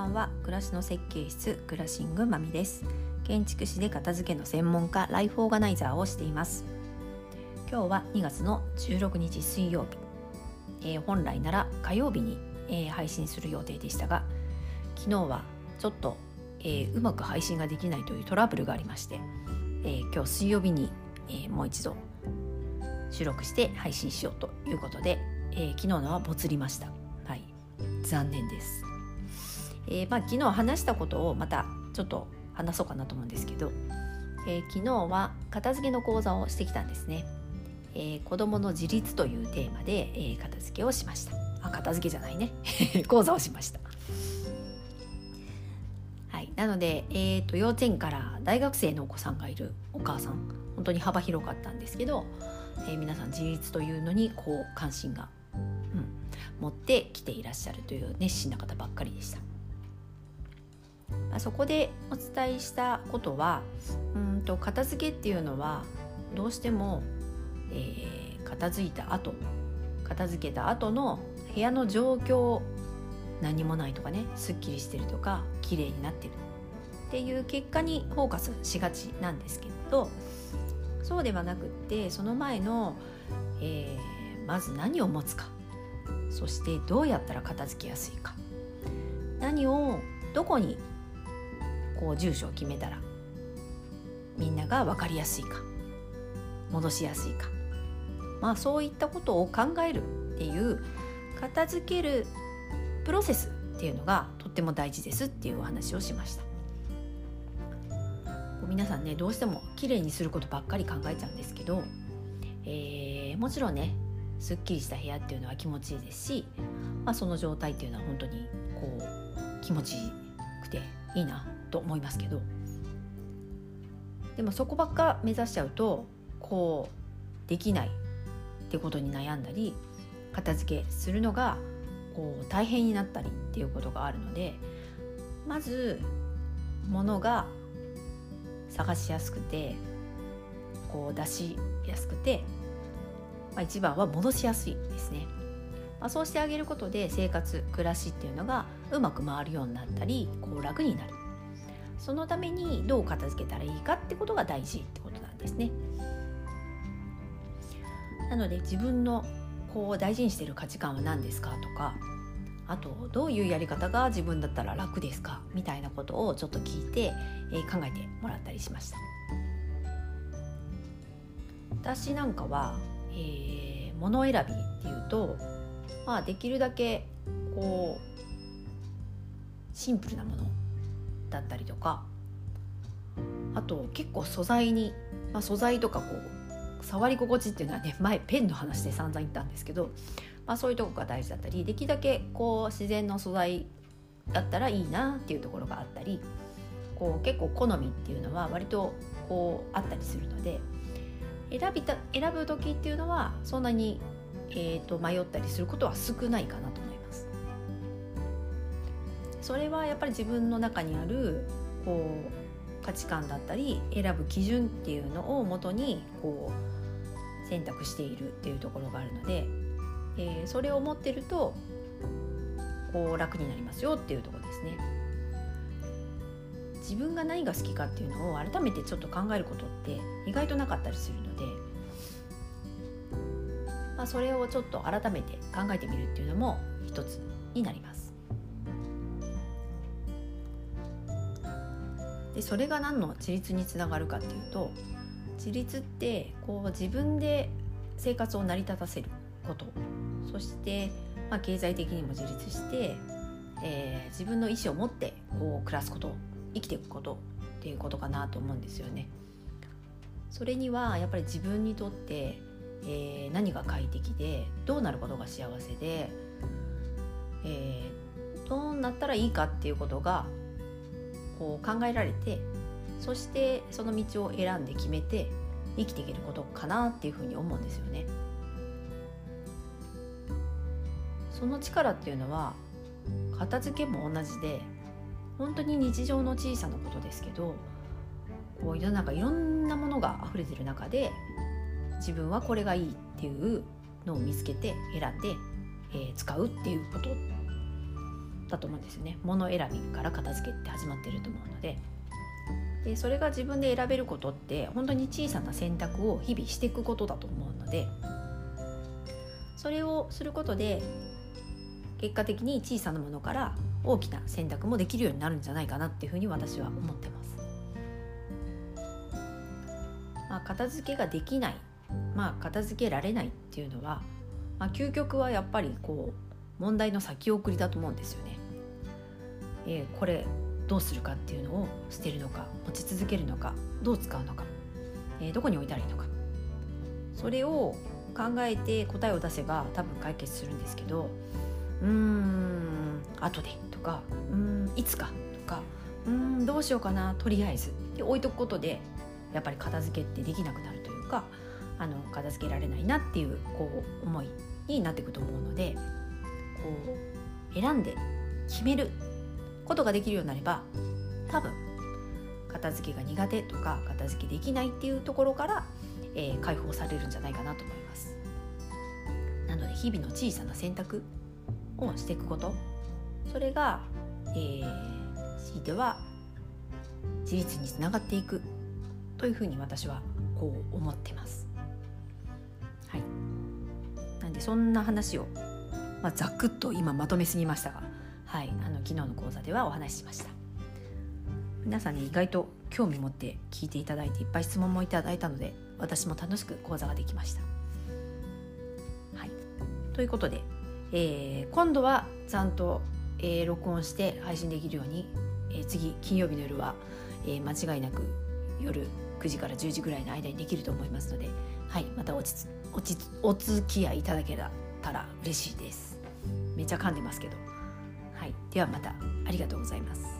ばんは。暮らしの設計室クラシングまみです。建築士で片付けの専門家ライフオーガナイザーをしています。今日は2月の16日水曜日、えー、本来なら火曜日に、えー、配信する予定でしたが昨日はちょっと、えー、うまく配信ができないというトラブルがありまして、え今日水曜日に、えもう一度収録して配信しようということで、え昨日のはボツりました。はい。残念です。えー、まあ、昨日話したことをまたちょっと話そうかなと思うんですけど、えー、昨日は片付けの講座をしてきたんですね、えー、子供の自立というテーマで、えー、片付けをしました。あ片付けじゃないね。講座をしました。はい。なので、えーと、幼稚園から大学生のお子さんがいるお母さん。本当に幅広かったんですけど、えー、皆さん自立というのにこう関心が、うん、持ってきていらっしゃるという熱心な方ばっかりでした、そこでお伝えしたことはうんと片付けっていうのはどうしても、えー、片付いた後片付けた後の部屋の状況何もないとかねすっきりしてるとか綺麗になってるっていう結果にフォーカスしがちなんですけれどそうではなくってその前の、えー、まず何を持つかそしてどうやったら片付けやすいか何をどこにこう住所を決めたらみんなが分かりやすいか戻しやすいか。まあそういったことを考えるっていう片付けるプロセスっていうのがとっても大事ですっていうお話をしました。皆さんねどうしても綺麗にすることばっかり考えちゃうんですけど、えー、もちろんねすっきりした部屋っていうのは気持ちいいですし、まあ、その状態っていうのは本当にこう気持ちくていいな。と思いますけどでもそこばっか目指しちゃうとこうできないってことに悩んだり片付けするのがこう大変になったりっていうことがあるのでまず物が探しやすくてこう出しやすくて、まあ、一番は戻しやすいですね。まあ、そうしてあげることで生活暮らしっていうのがうまく回るようになったりこう楽になるそのためにどう片付けたらいいかってことが大事ってことなんですね。なので自分のこう大事にしている価値観は何ですかとかあとどういうやり方が自分だったら楽ですかみたいなことをちょっと聞いて、えー、考えてもらったりしました。私なんかは、えー、物選びっていうとまあ、できるだけこうシンプルなものだったりとかあと結構素材に、まあ、素材とかこう触り心地っていうのはね前ペンの話で散々言ったんですけど、まあ、そういうとこが大事だったりできるだけこう自然の素材だったらいいなっていうところがあったりこう結構好みっていうのは割とこうあったりするので選びた選ぶ時っていうのはそんなにえーと、迷ったりすることは少ないかなと思います。それはやっぱり自分の中にあるこう価値観だったり選ぶ基準っていうのをもとにこう選択しているっていうところがあるので、えー、それを持ってるとこう楽になりますよっていうところですね。自分が何が好きかっていうのを改めてちょっと考えることって意外となかったりするのでまあ、それをちょっと改めて考えてみるっていうのも一つになります。でそれが何の自立につながるかっていうと自立ってこう自分で生活を成り立たせること。そして、まあ、経済的にも自立して、えー、自分の意思を持ってこう暮らすこと。生きていくこと。っていうことかなと思うんですよね。それにはやっぱり自分にとってえー、何が快適でどうなることが幸せで、えー、どうなったらいいかっていうことがこう考えられてそしてその道を選んで決めて生きていけることかなっていうふうに思うんですよね。その力っていうのは片付けも同じで本当に日常の小さなことですけどこう世の中いろんなものが溢れてる中で自分はこれがいいっていうのを見つけて選んで、えー、使うっていうことだと思うんですよね物選びから片付けって始まってると思うのででそれが自分で選べることって本当に小さな選択を日々していくことだと思うのでそれをすることで結果的に小さなものから大きな選択もできるようになるんじゃないかなっていうふうに私は思ってます。まあ、片付けができない、まあ、片付けられないっていうのは、まあ、究極はやっぱりこう問題の先送りだと思うんですよね。えー、これどうするかっていうのを捨てるのか持ち続けるのかどう使うのか、えー、どこに置いたらいいのか。それを考えて答えを出せば多分解決するんですけどうーん後でとかうーんいつかとかうーんどうしようかなとりあえず。で置いとくことでやっぱり片付けってできなくなるというかあの片付けられないなっていうこう思いになっていくと思うのでこう選んで決めることができるようになれば多分片付けが苦手とか片付けできないっていうところから、えー、解放されるんじゃないかなと思います。なので日々の小さな選択をしていくこと。それが、えー、強いては自立につながっていく。というふうに私はこう思ってます。はい。なんでそんな話を、まあ、ざくっと今まとめすぎましたがはい、あの昨日の講座ではお話ししました皆さんね意外と興味持って聞いていただいていっぱい質問もいただいたので私も楽しく講座ができました。はい、ということで、えー、今度はちゃんと、えー、録音して配信できるように、えー、次金曜日の夜は、え間違いなく夜9時から10時ぐらいの間にできると思いますので、はい、またおちおちお付き合いいただけたら嬉しいです。めちゃ噛んでますけど。はい、ではまたありがとうございます。